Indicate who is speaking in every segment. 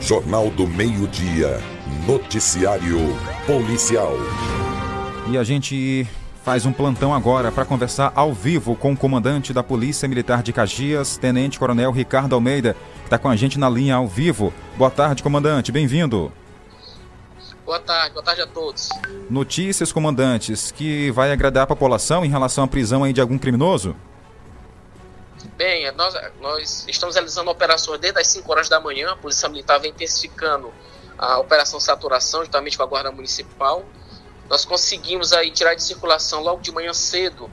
Speaker 1: Jornal do Meio-Dia. Noticiário Policial.
Speaker 2: E a gente faz um plantão agora para conversar ao vivo com o comandante da Polícia Militar de Caxias, Tenente Coronel Ricardo Almeida, que está com a gente na linha ao vivo. Boa tarde, comandante. Bem-vindo.
Speaker 3: Boa tarde, boa tarde a todos.
Speaker 2: Notícias, comandantes, que vai agradar a população em relação à prisão aí de algum criminoso?
Speaker 3: Bem, nós, nós estamos realizando operações desde as 5 horas da manhã. A Polícia Militar vem intensificando a operação saturação, juntamente com a Guarda Municipal. Nós conseguimos aí tirar de circulação logo de manhã cedo.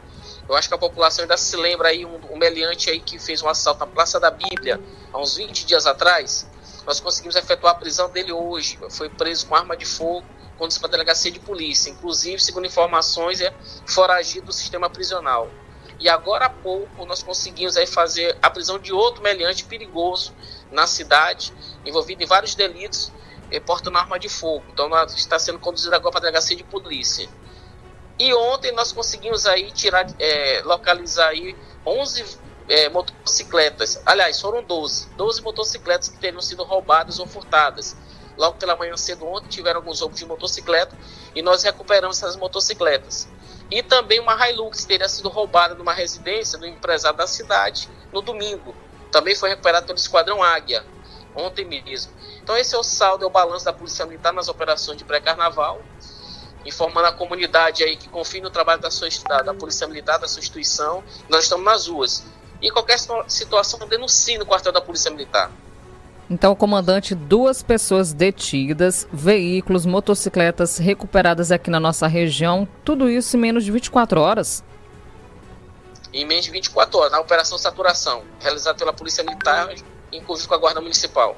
Speaker 3: Eu acho que a população ainda se lembra aí um, um meliante aí que fez um assalto na Praça da Bíblia há uns 20 dias atrás. Nós conseguimos efetuar a prisão dele hoje. Foi preso com arma de fogo, conduz para a delegacia de polícia. Inclusive, segundo informações, é foragido do sistema prisional. E agora há pouco nós conseguimos aí fazer a prisão de outro meliante perigoso na cidade, envolvido em vários delitos, e portando arma de fogo. Então está sendo conduzido agora para a delegacia de polícia. E ontem nós conseguimos aí tirar, é, localizar aí 11 é, motocicletas. Aliás, foram 12. 12 motocicletas que teriam sido roubadas ou furtadas. Logo pela manhã cedo ontem tiveram alguns roubos de motocicleta e nós recuperamos essas motocicletas. E também uma Hilux teria sido roubada numa residência do empresário da cidade no domingo. Também foi recuperada pelo Esquadrão Águia, ontem mesmo. Então esse é o saldo, é o balanço da Polícia Militar nas operações de pré-carnaval, informando a comunidade aí que confia no trabalho da, sua, da, da Polícia Militar, da sua instituição. Nós estamos nas ruas. E qualquer situação denuncie no quartel da Polícia Militar.
Speaker 4: Então, comandante, duas pessoas detidas, veículos, motocicletas recuperadas aqui na nossa região, tudo isso em menos de 24 horas?
Speaker 3: Em menos de 24 horas, na Operação Saturação, realizada pela Polícia Militar em conjunto com a Guarda Municipal.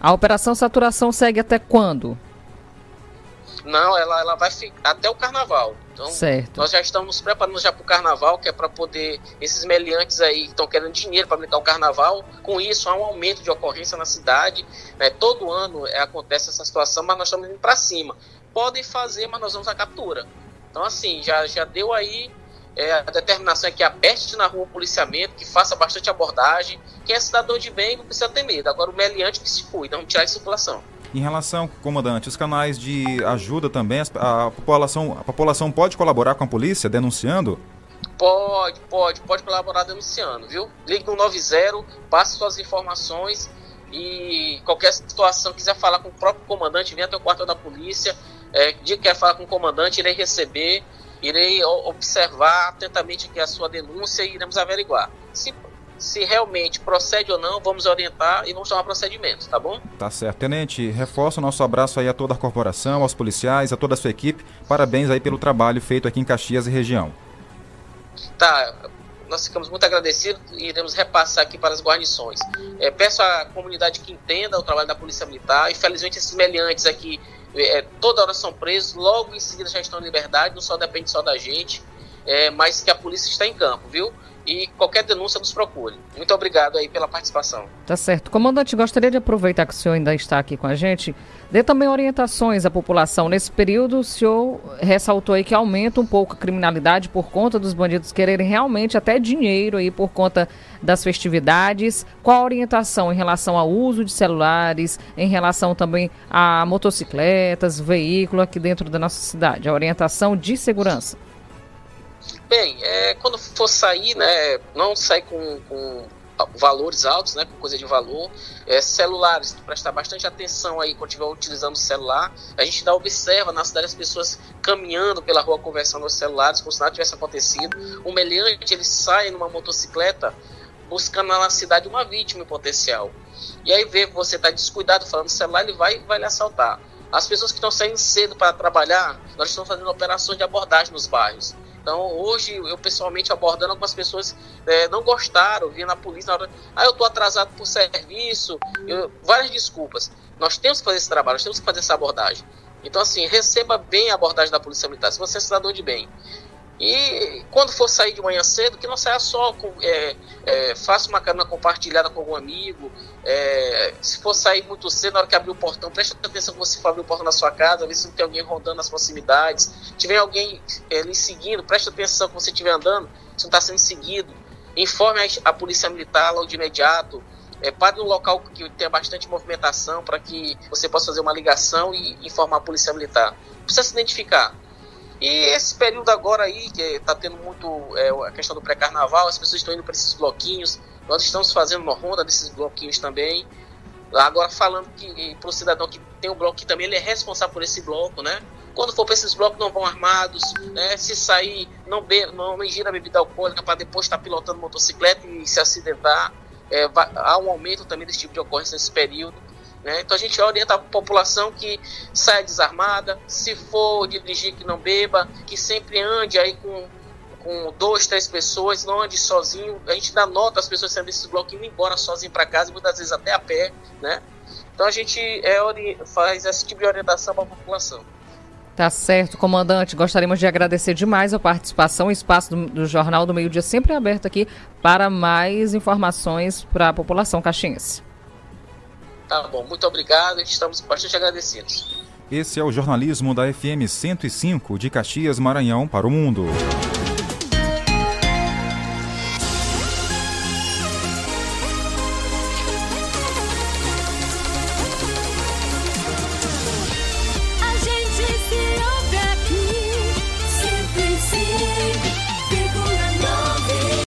Speaker 4: A Operação Saturação segue até quando?
Speaker 3: Não, ela, ela vai ficar até o carnaval. Então, certo. nós já estamos preparando já para o carnaval, que é para poder, esses meliantes aí que estão querendo dinheiro para brincar o carnaval, com isso há um aumento de ocorrência na cidade. Né? Todo ano é, acontece essa situação, mas nós estamos indo para cima. Podem fazer, mas nós vamos à captura. Então, assim, já, já deu aí é, a determinação é que aperte na rua o policiamento, que faça bastante abordagem. Quem é cidadão de bem não precisa ter medo. Agora, o meliante que se cuida, vamos tirar de circulação.
Speaker 2: Em relação, comandante, os canais de ajuda também, a população, a população pode colaborar com a polícia denunciando?
Speaker 3: Pode, pode, pode colaborar denunciando, viu? Ligue no 90, passe suas informações e qualquer situação, quiser falar com o próprio comandante, venha até o quartel da polícia, é, dia que quer falar com o comandante, irei receber, irei observar atentamente aqui a sua denúncia e iremos averiguar. Se se realmente procede ou não, vamos orientar e vamos tomar procedimento, tá bom?
Speaker 2: Tá certo. Tenente, reforça o nosso abraço aí a toda a corporação, aos policiais, a toda a sua equipe. Parabéns aí pelo trabalho feito aqui em Caxias e região.
Speaker 3: Tá, nós ficamos muito agradecidos e iremos repassar aqui para as guarnições. É, peço à comunidade que entenda o trabalho da Polícia Militar. Infelizmente, esses meliantes aqui, é, toda hora são presos, logo em seguida já estão em liberdade, não só depende só da gente, é, mas que a polícia está em campo, viu? E qualquer denúncia nos procure. Muito obrigado aí pela participação.
Speaker 4: Tá certo. Comandante, gostaria de aproveitar que o senhor ainda está aqui com a gente, dê também orientações à população. Nesse período, o senhor ressaltou aí que aumenta um pouco a criminalidade por conta dos bandidos quererem realmente até dinheiro aí por conta das festividades. Qual a orientação em relação ao uso de celulares, em relação também a motocicletas, veículos aqui dentro da nossa cidade? A orientação de segurança.
Speaker 3: Bem, é, quando for sair, né, não sair com, com valores altos, né, com coisa de valor. É, celulares, prestar bastante atenção aí quando estiver utilizando o celular. A gente ainda observa na cidade as pessoas caminhando pela rua conversando os celulares, como se nada tivesse acontecido. O meliante, ele sai numa motocicleta buscando na cidade uma vítima potencial. E aí vê que você está descuidado falando celular, ele vai, vai lhe assaltar. As pessoas que estão saindo cedo para trabalhar, nós estamos fazendo operações de abordagem nos bairros. Então, hoje, eu pessoalmente abordando algumas pessoas é, não gostaram, vinha na polícia na hora, ah, eu estou atrasado por serviço, eu, várias desculpas. Nós temos que fazer esse trabalho, nós temos que fazer essa abordagem. Então, assim, receba bem a abordagem da Polícia Militar, se você é cidadão de bem. E quando for sair de manhã cedo, que não saia só, com, é, é, faça uma carona compartilhada com algum amigo. É, se for sair muito cedo, na hora que abrir o portão, preste atenção que você for abrir o portão na sua casa, ver se não tem alguém rondando nas proximidades. Se tiver alguém é, lhe seguindo, preste atenção que você estiver andando, se não está sendo seguido. Informe a, a polícia militar logo de imediato. é, pare no local que tenha bastante movimentação para que você possa fazer uma ligação e informar a polícia militar. Precisa se identificar. E esse período agora aí, que está tendo muito é, a questão do pré-carnaval, as pessoas estão indo para esses bloquinhos, nós estamos fazendo uma ronda desses bloquinhos também. Agora falando que para o cidadão que tem um bloco que também ele é responsável por esse bloco, né? Quando for para esses blocos não vão armados, né? Se sair, não, be não ingira bebida alcoólica para depois estar tá pilotando motocicleta e se acidentar. É, há um aumento também desse tipo de ocorrência nesse período. Né? Então a gente orienta a população que saia desarmada, se for dirigir que não beba, que sempre ande aí com, com duas, três pessoas, não ande sozinho. A gente dá nota às pessoas saindo desses blocos indo embora sozinho para casa, muitas vezes até a pé. Né? Então a gente é, faz esse tipo de orientação para a população.
Speaker 4: Tá certo, comandante. Gostaríamos de agradecer demais a participação. O espaço do, do Jornal do Meio Dia sempre é aberto aqui para mais informações para a população caxiense.
Speaker 3: Tá bom, muito obrigado, estamos bastante agradecidos.
Speaker 2: Esse é o jornalismo da FM 105 de Caxias, Maranhão para o mundo.